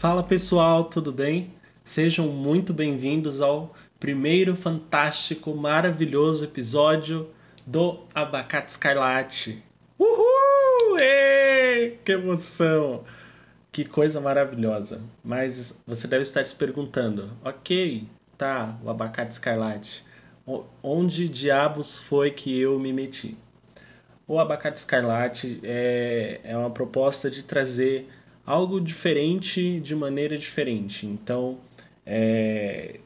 Fala pessoal, tudo bem? Sejam muito bem-vindos ao primeiro fantástico, maravilhoso episódio do Abacate Escarlate. Uhul! Ei, que emoção! Que coisa maravilhosa. Mas você deve estar se perguntando: ok, tá, o Abacate Escarlate, onde diabos foi que eu me meti? O Abacate Escarlate é, é uma proposta de trazer algo diferente de maneira diferente. Então, é,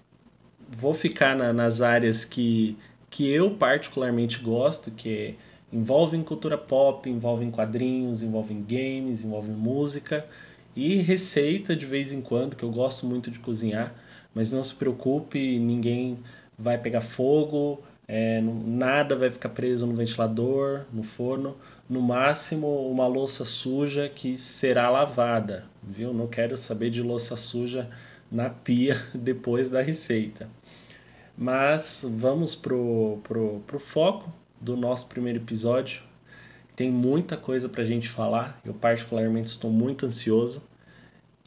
vou ficar na, nas áreas que, que eu particularmente gosto, que envolvem cultura pop, envolvem quadrinhos, envolvem games, envolvem música e receita de vez em quando, que eu gosto muito de cozinhar. Mas não se preocupe, ninguém vai pegar fogo, é, nada vai ficar preso no ventilador, no forno. No máximo, uma louça suja que será lavada, viu? Não quero saber de louça suja na pia depois da receita. Mas vamos pro, pro, pro foco do nosso primeiro episódio. Tem muita coisa para a gente falar. Eu, particularmente, estou muito ansioso.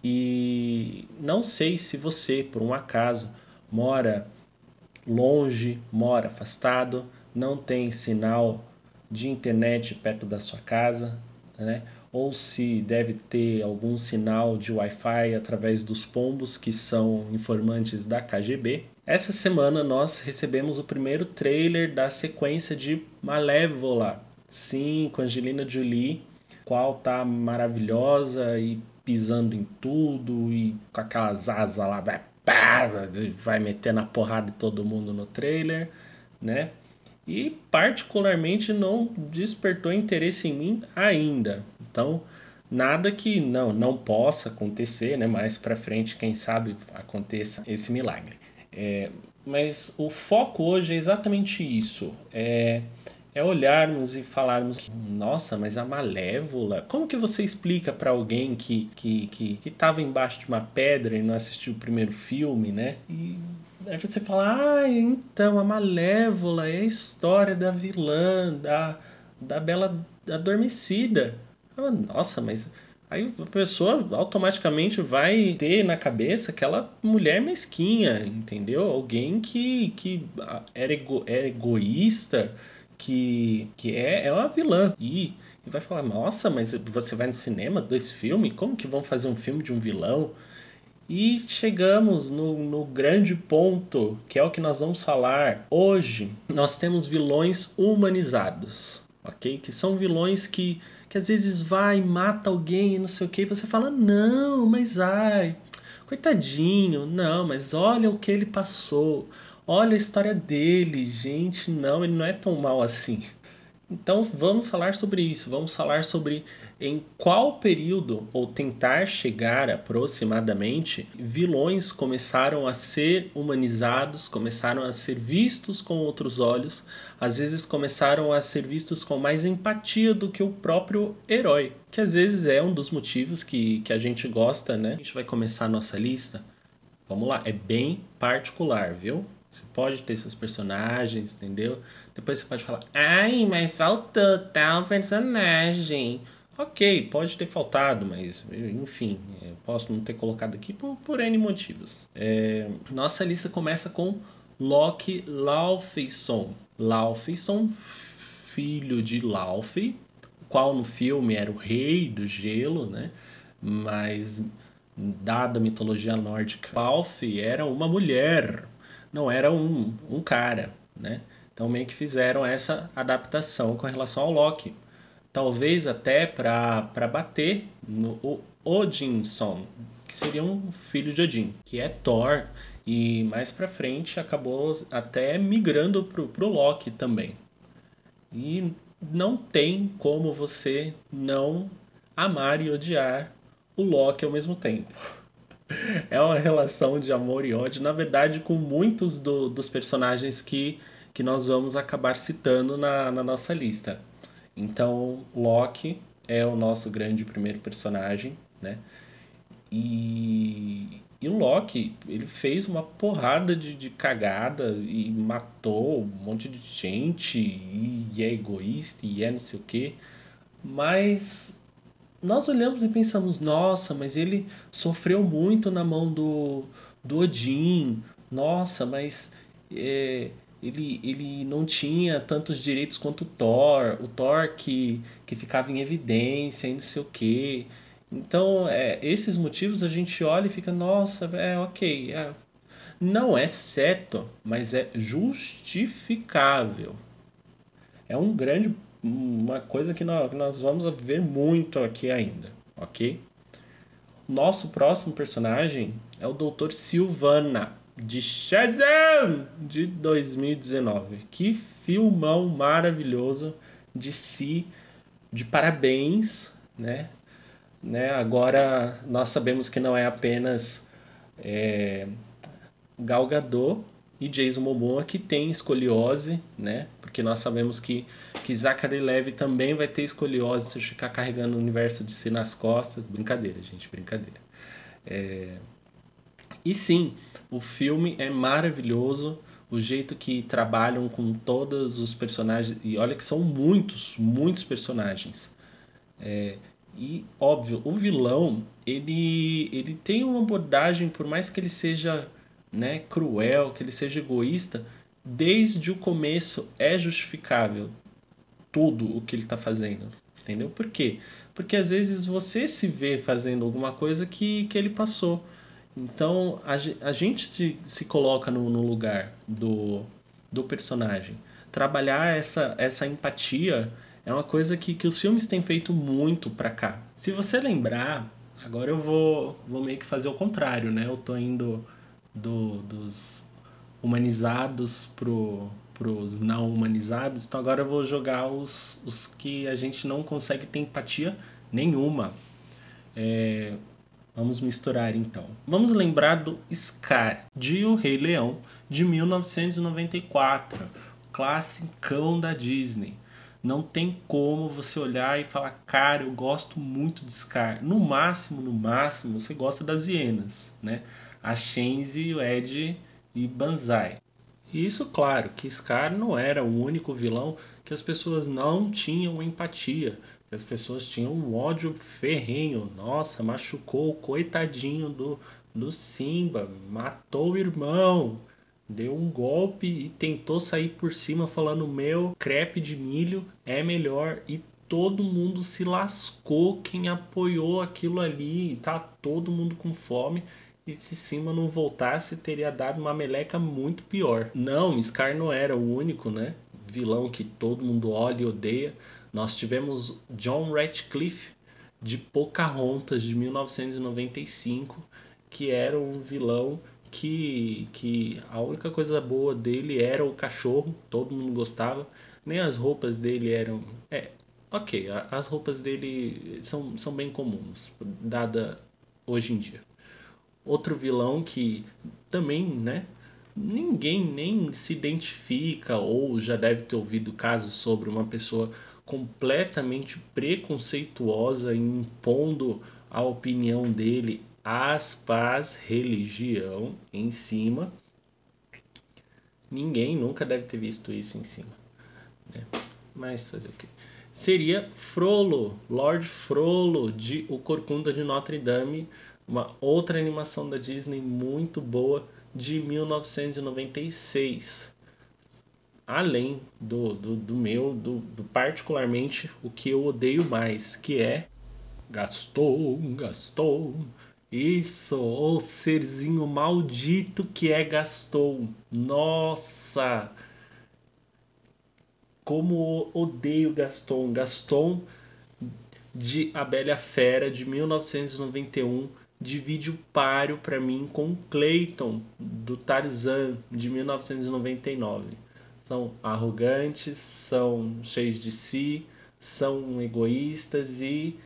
E não sei se você, por um acaso, mora longe, mora afastado, não tem sinal de internet perto da sua casa, né? ou se deve ter algum sinal de Wi-Fi através dos pombos que são informantes da KGB. Essa semana nós recebemos o primeiro trailer da sequência de Malévola. Sim, com Angelina Jolie, qual tá maravilhosa e pisando em tudo e com aquelas asas lá, vai, vai meter na porrada de todo mundo no trailer, né? E particularmente não despertou interesse em mim ainda. Então, nada que não não possa acontecer, né? Mais para frente, quem sabe aconteça esse milagre. É, mas o foco hoje é exatamente isso. É, é olharmos e falarmos, nossa, mas a Malévola, como que você explica para alguém que que que que estava embaixo de uma pedra e não assistiu o primeiro filme, né? E aí você fala, ah, então a Malévola é a história da vilã, da da Bela Adormecida. Nossa, mas aí a pessoa automaticamente vai ter na cabeça aquela mulher mesquinha, entendeu? Alguém que, que era, ego, é egoísta, que, que é, é uma vilã. E, e vai falar, nossa, mas você vai no cinema, dois filmes? Como que vão fazer um filme de um vilão? E chegamos no, no grande ponto, que é o que nós vamos falar hoje. Nós temos vilões humanizados, ok? Que são vilões que que às vezes vai, mata alguém e não sei o que, e você fala, não, mas ai, coitadinho, não, mas olha o que ele passou, olha a história dele, gente, não, ele não é tão mal assim. Então vamos falar sobre isso, vamos falar sobre em qual período, ou tentar chegar aproximadamente, vilões começaram a ser humanizados, começaram a ser vistos com outros olhos, às vezes começaram a ser vistos com mais empatia do que o próprio herói, que às vezes é um dos motivos que, que a gente gosta, né? A gente vai começar a nossa lista. Vamos lá, é bem particular, viu? Você pode ter seus personagens, entendeu? Depois você pode falar, ai, mas faltou tal personagem. Ok, pode ter faltado, mas enfim, eu posso não ter colocado aqui por, por N motivos. É, nossa lista começa com Loki Laufeyson. Laufeyson, filho de Laufey, qual no filme era o rei do gelo, né? Mas dada a mitologia nórdica, Laufey era uma mulher, não era um, um cara, né? Então meio que fizeram essa adaptação com relação ao Loki talvez até para bater no Odinson, que seria um filho de Odin, que é Thor, e mais para frente acabou até migrando pro, pro Loki também. E não tem como você não amar e odiar o Loki ao mesmo tempo. É uma relação de amor e ódio, na verdade, com muitos do, dos personagens que, que nós vamos acabar citando na, na nossa lista. Então, Loki é o nosso grande primeiro personagem, né? E, e o Loki, ele fez uma porrada de, de cagada e matou um monte de gente e, é egoísta e é não sei o quê. Mas nós olhamos e pensamos, nossa, mas ele sofreu muito na mão do, do Odin, nossa, mas é, ele, ele não tinha tantos direitos quanto o Thor, o Thor que, que ficava em evidência e não sei o quê. Então, é, esses motivos a gente olha e fica, nossa, é ok. É, não é certo, mas é justificável. É um grande uma coisa que nós, vamos ver muito aqui ainda, ok? Nosso próximo personagem é o Dr. Silvana, de Shazam, de 2019. Que filmão maravilhoso de si, de parabéns, né? né? Agora nós sabemos que não é apenas é, Gal Gadot e Jason Momoa que tem escoliose, né? Porque nós sabemos que, que Zachary Levy também vai ter escoliose se ficar carregando o universo de si nas costas. Brincadeira, gente, brincadeira. É... E sim, o filme é maravilhoso, o jeito que trabalham com todos os personagens, e olha que são muitos, muitos personagens. É... E, óbvio, o vilão, ele, ele tem uma abordagem, por mais que ele seja né, cruel, que ele seja egoísta, desde o começo é justificável tudo o que ele está fazendo. Entendeu? Por quê? Porque às vezes você se vê fazendo alguma coisa que, que ele passou. Então a, a gente se, se coloca no, no lugar do, do personagem. Trabalhar essa, essa empatia é uma coisa que, que os filmes têm feito muito pra cá. Se você lembrar, agora eu vou, vou meio que fazer o contrário, né? Eu tô indo do, dos humanizados pro pros não humanizados. Então agora eu vou jogar os, os que a gente não consegue ter empatia nenhuma. É, vamos misturar então. Vamos lembrar do Scar, de O Rei Leão, de 1994. Classicão da Disney. Não tem como você olhar e falar, cara, eu gosto muito de Scar. No máximo, no máximo, você gosta das hienas, né? a Shenzi, o Ed e Banzai. Isso, claro, que Scar não era o único vilão que as pessoas não tinham empatia, que as pessoas tinham um ódio ferrenho. Nossa, machucou o coitadinho do, do Simba, matou o irmão, deu um golpe e tentou sair por cima falando: Meu crepe de milho é melhor. E todo mundo se lascou quem apoiou aquilo ali. Tá todo mundo com fome e se Simba não voltasse, teria dado uma meleca muito pior. Não, Scar não era o único, né? Vilão que todo mundo olha e odeia. Nós tivemos John Ratcliffe de Pocahontas de 1995, que era um vilão que, que a única coisa boa dele era o cachorro, todo mundo gostava. Nem as roupas dele eram. É, ok, as roupas dele são, são bem comuns, dada hoje em dia. Outro vilão que também, né? Ninguém nem se identifica ou já deve ter ouvido casos sobre uma pessoa completamente preconceituosa impondo a opinião dele, aspas, religião em cima. Ninguém nunca deve ter visto isso em cima. Né? Mas fazer o quê? Seria Frollo, Lord Frollo de O Corcunda de Notre Dame, uma outra animação da Disney muito boa de 1996. Além do, do, do meu, do, do particularmente o que eu odeio mais, que é Gaston, Gaston. Isso, o serzinho maldito que é Gaston. Nossa! Como odeio Gaston. Gaston de A Bela Fera de 1991 divide o páreo para mim com Clayton do Tarzan de 1999. São arrogantes, são cheios de si, são egoístas e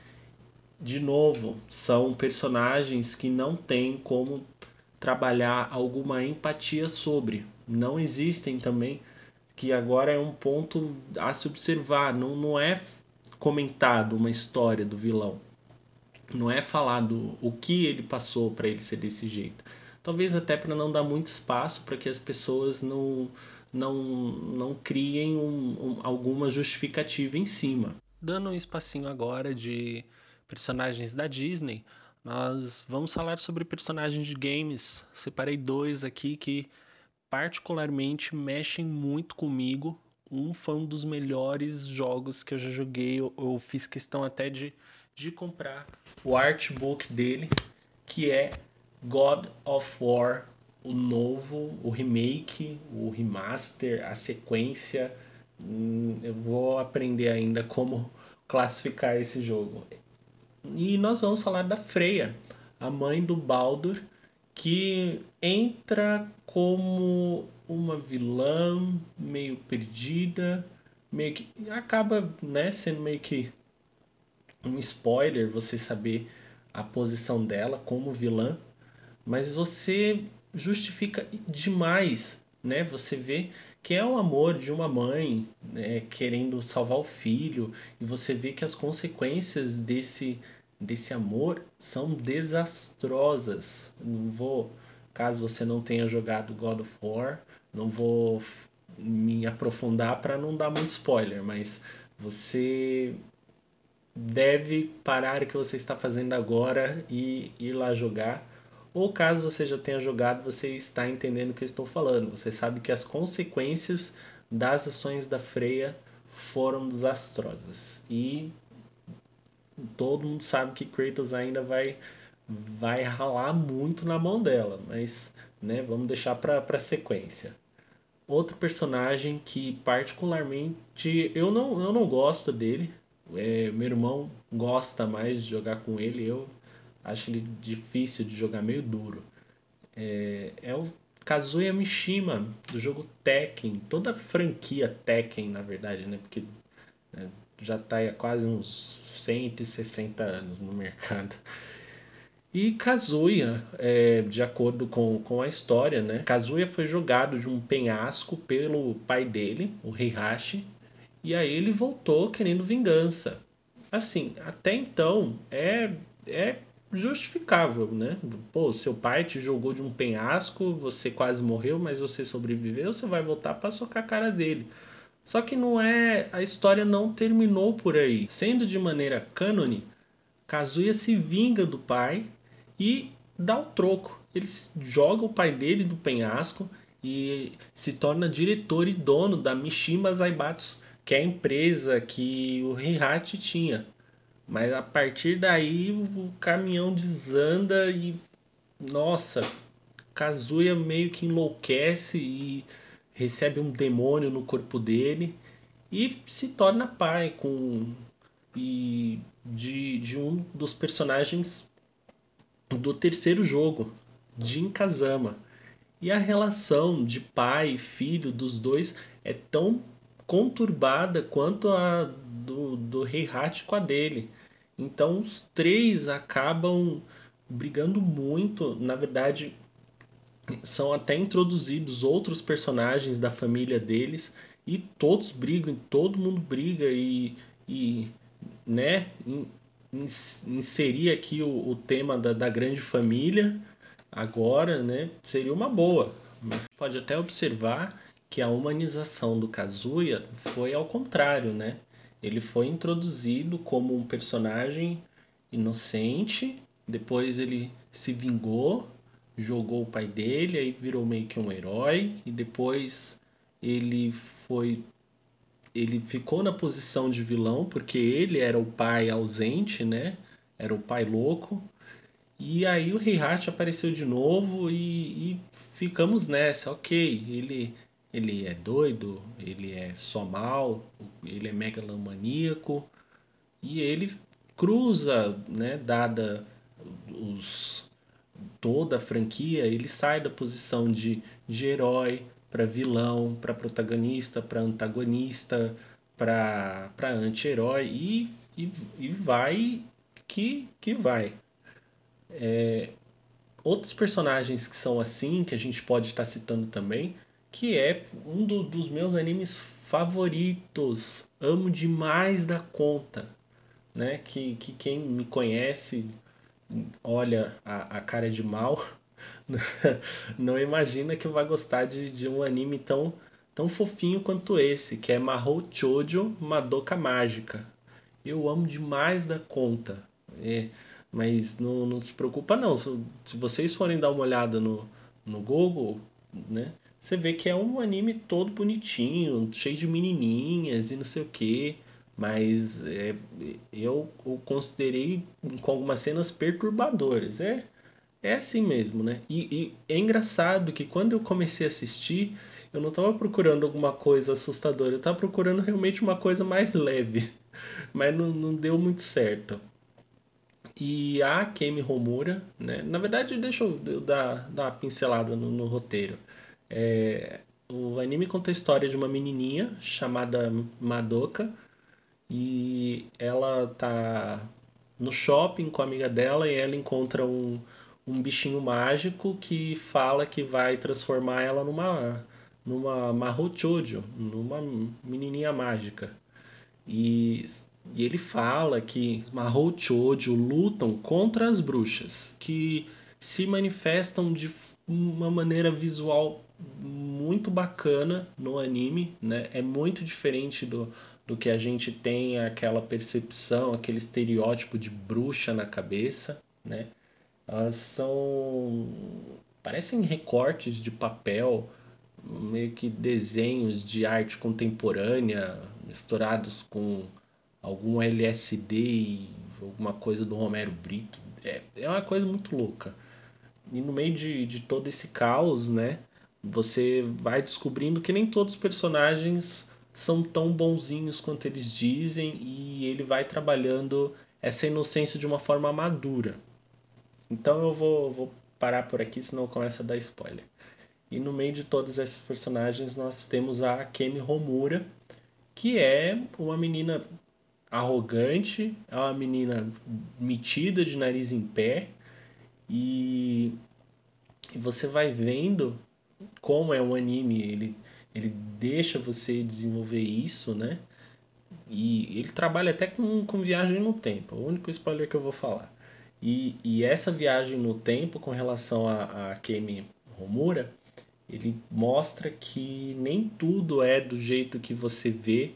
de novo, são personagens que não têm como trabalhar alguma empatia sobre. Não existem também, que agora é um ponto a se observar, não, não é comentado uma história do vilão não é falado o que ele passou para ele ser desse jeito. Talvez até para não dar muito espaço para que as pessoas não, não, não criem um, um, alguma justificativa em cima. Dando um espacinho agora de personagens da Disney, nós vamos falar sobre personagens de games. Separei dois aqui que particularmente mexem muito comigo. Um foi um dos melhores jogos que eu já joguei. Eu, eu fiz questão até de, de comprar o artbook dele, que é God of War, o novo, o remake, o remaster, a sequência. Hum, eu vou aprender ainda como classificar esse jogo. E nós vamos falar da Freya, a mãe do Baldur, que entra como uma vilã meio perdida, meio que acaba, né, sendo meio que um spoiler você saber a posição dela como vilã, mas você justifica demais, né? Você vê que é o amor de uma mãe né, querendo salvar o filho e você vê que as consequências desse desse amor são desastrosas. Não vou, caso você não tenha jogado God of War, não vou me aprofundar para não dar muito spoiler, mas você deve parar o que você está fazendo agora e ir lá jogar. Ou caso você já tenha jogado, você está entendendo o que eu estou falando. Você sabe que as consequências das ações da Freya foram desastrosas. E todo mundo sabe que Kratos ainda vai vai ralar muito na mão dela, mas né, vamos deixar para para sequência. Outro personagem que particularmente eu não, eu não gosto dele, é, meu irmão gosta mais de jogar com ele, eu acho ele difícil de jogar, meio duro. É, é o Kazuya Mishima, do jogo Tekken, toda a franquia Tekken, na verdade, né? Porque né, já está há quase uns 160 anos no mercado. E Kazuya, é, de acordo com, com a história, né? Kazuya foi jogado de um penhasco pelo pai dele, o Heihachi, e aí ele voltou querendo vingança. Assim, até então é, é justificável, né? Pô, seu pai te jogou de um penhasco, você quase morreu, mas você sobreviveu, você vai voltar para socar a cara dele. Só que não é. A história não terminou por aí. Sendo de maneira cânone, Kazuya se vinga do pai e dá o troco. Ele joga o pai dele do penhasco e se torna diretor e dono da Mishima Zaibatsu, que é a empresa que o Heihachi tinha. Mas a partir daí o caminhão desanda e nossa, Kazuya meio que enlouquece e recebe um demônio no corpo dele e se torna pai com e de, de um dos personagens do terceiro jogo, Jin Kazama. E a relação de pai e filho dos dois é tão conturbada quanto a do, do Heihachi com a dele. Então os três acabam brigando muito. Na verdade, são até introduzidos outros personagens da família deles e todos brigam, todo mundo briga e, e né, inserir aqui o, o tema da, da grande família agora, né, seria uma boa. Pode até observar que a humanização do Kazuya foi ao contrário, né? Ele foi introduzido como um personagem inocente, depois ele se vingou jogou o pai dele, aí virou meio que um herói e depois ele foi ele ficou na posição de vilão porque ele era o pai ausente, né? Era o pai louco. E aí o Heihachi apareceu de novo e, e ficamos nessa, ok, ele ele é doido, ele é só mal, ele é megalomaníaco e ele cruza, né, dada os toda a franquia, ele sai da posição de, de herói para vilão, para protagonista, para antagonista, para anti-herói e, e, e, vai que, que vai. É, outros personagens que são assim, que a gente pode estar citando também, que é um do, dos meus animes favoritos. Amo demais da conta. Né? Que, que quem me conhece olha a, a cara de mal, não imagina que vai gostar de, de um anime tão, tão fofinho quanto esse, que é Mahou Chojo Madoka Mágica. Eu amo demais da conta. É, mas não, não se preocupa não. Se, se vocês forem dar uma olhada no, no Google, né? Você vê que é um anime todo bonitinho, cheio de menininhas e não sei o que. Mas é, eu o considerei com algumas cenas perturbadoras. É, é assim mesmo, né? E, e é engraçado que quando eu comecei a assistir, eu não estava procurando alguma coisa assustadora, eu estava procurando realmente uma coisa mais leve. Mas não, não deu muito certo. E a Kemi Homura, né? Na verdade, deixa eu dar, dar uma pincelada no, no roteiro. É, o anime conta a história de uma menininha chamada Madoka e ela tá no shopping com a amiga dela e ela encontra um, um bichinho mágico que fala que vai transformar ela numa numa Mahochojo, numa menininha mágica. E, e ele fala que Mahochojo lutam contra as bruxas, que se manifestam de uma maneira visual muito bacana no anime, né? É muito diferente do, do que a gente tem aquela percepção, aquele estereótipo de bruxa na cabeça, né? Elas são parecem recortes de papel, meio que desenhos de arte contemporânea misturados com algum LSD e alguma coisa do Romero Brito. É, é uma coisa muito louca. E no meio de, de todo esse caos, né? você vai descobrindo que nem todos os personagens são tão bonzinhos quanto eles dizem e ele vai trabalhando essa inocência de uma forma madura. Então eu vou, vou parar por aqui, senão começa a dar spoiler. E no meio de todos esses personagens nós temos a Kemi Homura, que é uma menina arrogante, é uma menina metida de nariz em pé e, e você vai vendo como é um anime, ele, ele deixa você desenvolver isso, né? E ele trabalha até com, com viagem no tempo, o único spoiler que eu vou falar. E, e essa viagem no tempo com relação a, a Kemi Homura, ele mostra que nem tudo é do jeito que você vê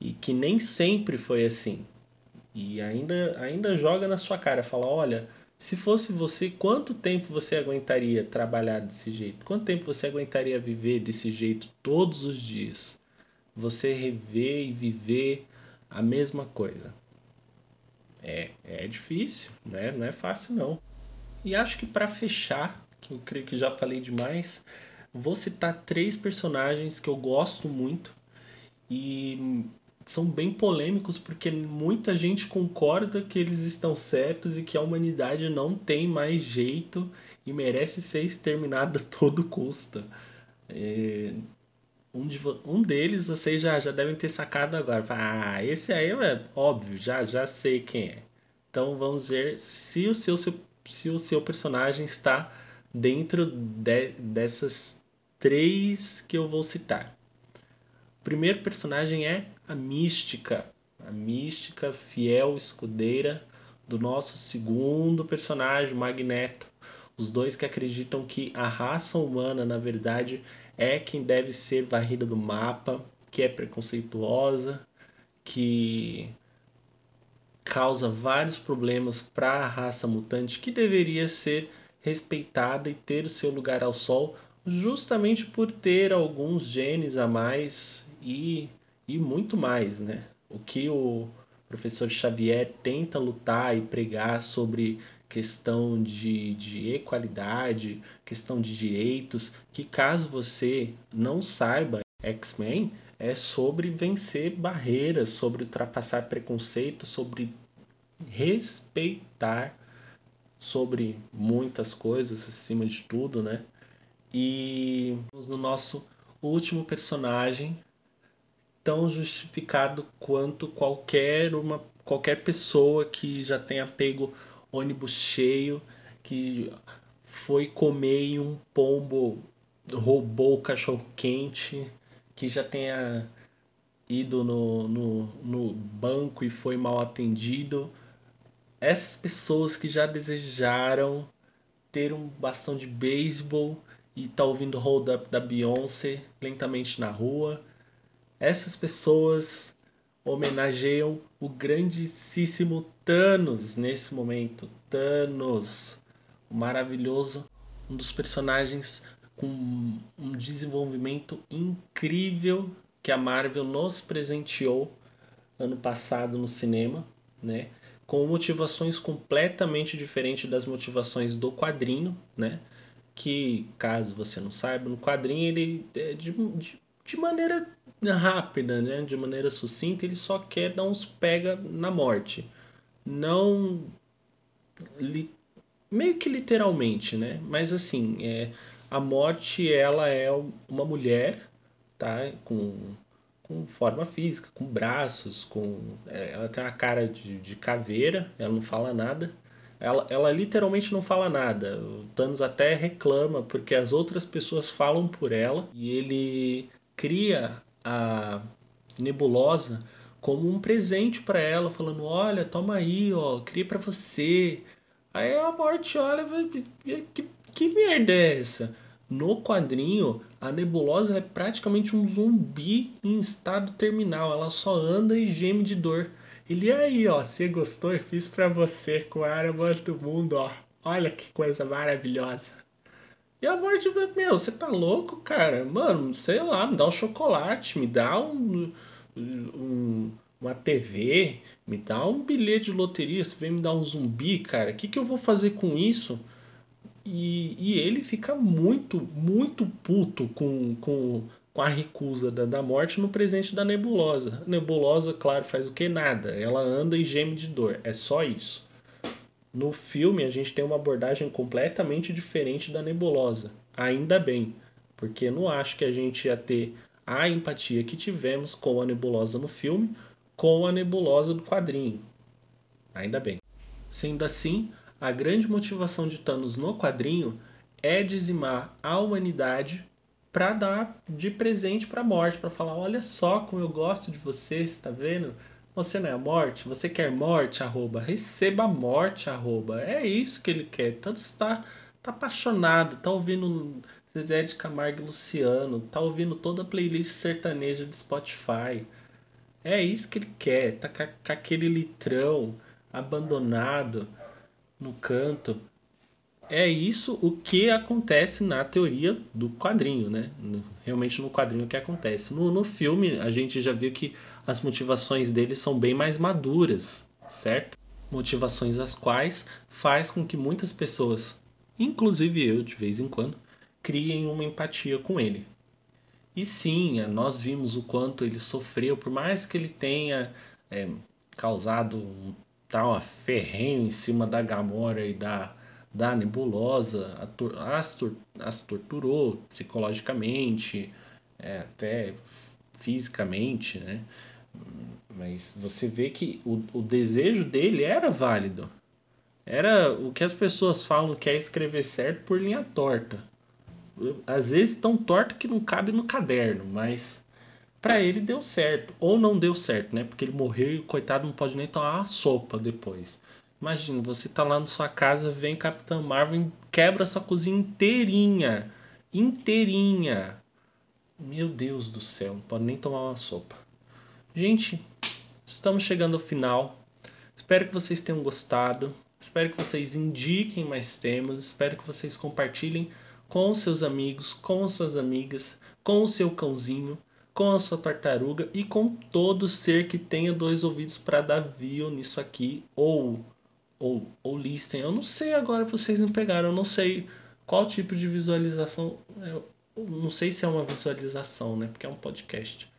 e que nem sempre foi assim. E ainda, ainda joga na sua cara, fala, olha, se fosse você, quanto tempo você aguentaria trabalhar desse jeito? Quanto tempo você aguentaria viver desse jeito todos os dias? Você rever e viver a mesma coisa. É, é difícil, né? Não é fácil não. E acho que para fechar, que eu creio que já falei demais, vou citar três personagens que eu gosto muito e são bem polêmicos porque muita gente concorda que eles estão certos e que a humanidade não tem mais jeito e merece ser exterminada a todo custo. É, um, de, um deles vocês já, já devem ter sacado agora. Ah, esse aí é óbvio, já, já sei quem é. Então vamos ver se o seu, se o seu personagem está dentro de, dessas três que eu vou citar. Primeiro personagem é a mística, a mística fiel escudeira do nosso segundo personagem, Magneto. Os dois que acreditam que a raça humana, na verdade, é quem deve ser varrida do mapa, que é preconceituosa, que causa vários problemas para a raça mutante, que deveria ser respeitada e ter o seu lugar ao sol, justamente por ter alguns genes a mais e e muito mais, né? O que o professor Xavier tenta lutar e pregar sobre questão de, de equalidade, questão de direitos, que caso você não saiba, X-Men é sobre vencer barreiras, sobre ultrapassar preconceito, sobre respeitar sobre muitas coisas acima de tudo, né? E no nosso último personagem, tão justificado quanto qualquer uma qualquer pessoa que já tenha pego ônibus cheio, que foi comer um pombo, roubou o cachorro quente, que já tenha ido no, no, no banco e foi mal atendido. Essas pessoas que já desejaram ter um bastão de beisebol e tá ouvindo Hold Up da Beyoncé lentamente na rua essas pessoas homenageiam o grandíssimo Thanos nesse momento. Thanos, o maravilhoso, um dos personagens com um desenvolvimento incrível que a Marvel nos presenteou ano passado no cinema, né? Com motivações completamente diferentes das motivações do quadrinho, né? Que, caso você não saiba, no quadrinho ele é de, de, de maneira rápida, né? De maneira sucinta, ele só quer dar uns pega na morte. Não li, meio que literalmente, né? Mas assim, é, a morte ela é uma mulher, tá? Com, com forma física, com braços, com é, ela tem uma cara de, de caveira, ela não fala nada. Ela, ela literalmente não fala nada. O Thanos até reclama porque as outras pessoas falam por ela e ele cria a nebulosa como um presente para ela, falando: "Olha, toma aí, ó, criei para você". Aí a morte olha, que que merda é essa? No quadrinho, a nebulosa é praticamente um zumbi em estado terminal. Ela só anda e geme de dor. Ele aí, ó. Você gostou? Eu fiz pra você com a área do mundo, ó. Olha que coisa maravilhosa. E a morte, meu, você tá louco, cara? Mano, sei lá, me dá um chocolate, me dá um, um uma TV, me dá um bilhete de loteria, você vem me dar um zumbi, cara. O que, que eu vou fazer com isso? E, e ele fica muito, muito puto com, com, com a recusa da, da morte no presente da nebulosa. A nebulosa, claro, faz o que? Nada. Ela anda e geme de dor. É só isso. No filme, a gente tem uma abordagem completamente diferente da nebulosa. Ainda bem, porque não acho que a gente ia ter a empatia que tivemos com a nebulosa no filme com a nebulosa do quadrinho. Ainda bem. Sendo assim, a grande motivação de Thanos no quadrinho é dizimar a humanidade para dar de presente para a morte, para falar, olha só como eu gosto de você, está vendo? Você não é a morte, você quer morte, arroba, receba a morte, arroba. É isso que ele quer. Tanto está tá apaixonado, tá ouvindo Zezé de Camargo e Luciano, tá ouvindo toda a playlist sertaneja de Spotify. É isso que ele quer, tá com aquele litrão abandonado no canto. É isso o que acontece na teoria do quadrinho, né? Realmente no quadrinho que acontece. No, no filme, a gente já viu que as motivações dele são bem mais maduras, certo? Motivações as quais faz com que muitas pessoas, inclusive eu de vez em quando, criem uma empatia com ele. E sim, nós vimos o quanto ele sofreu, por mais que ele tenha é, causado um tal ferrenho em cima da Gamora e da, da Nebulosa, as, as torturou psicologicamente, é, até fisicamente, né? Mas você vê que o, o desejo dele era válido. Era o que as pessoas falam que é escrever certo por linha torta. Às vezes tão torta que não cabe no caderno, mas para ele deu certo. Ou não deu certo, né? Porque ele morreu e o coitado não pode nem tomar sopa depois. Imagina, você tá lá na sua casa, vem Capitão Marvel e quebra sua cozinha inteirinha. Inteirinha. Meu Deus do céu, não pode nem tomar uma sopa. Gente, estamos chegando ao final. Espero que vocês tenham gostado. Espero que vocês indiquem mais temas. Espero que vocês compartilhem com seus amigos, com suas amigas, com o seu cãozinho com a sua tartaruga e com todo ser que tenha dois ouvidos para dar view nisso aqui ou ou ou listem. Eu não sei agora vocês me pegaram, eu não sei qual tipo de visualização, eu não sei se é uma visualização, né? Porque é um podcast.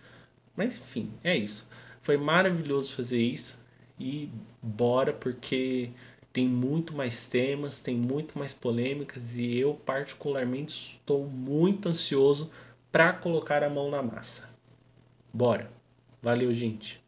Mas enfim, é isso. Foi maravilhoso fazer isso e bora porque tem muito mais temas, tem muito mais polêmicas e eu particularmente estou muito ansioso para colocar a mão na massa. Bora. Valeu, gente.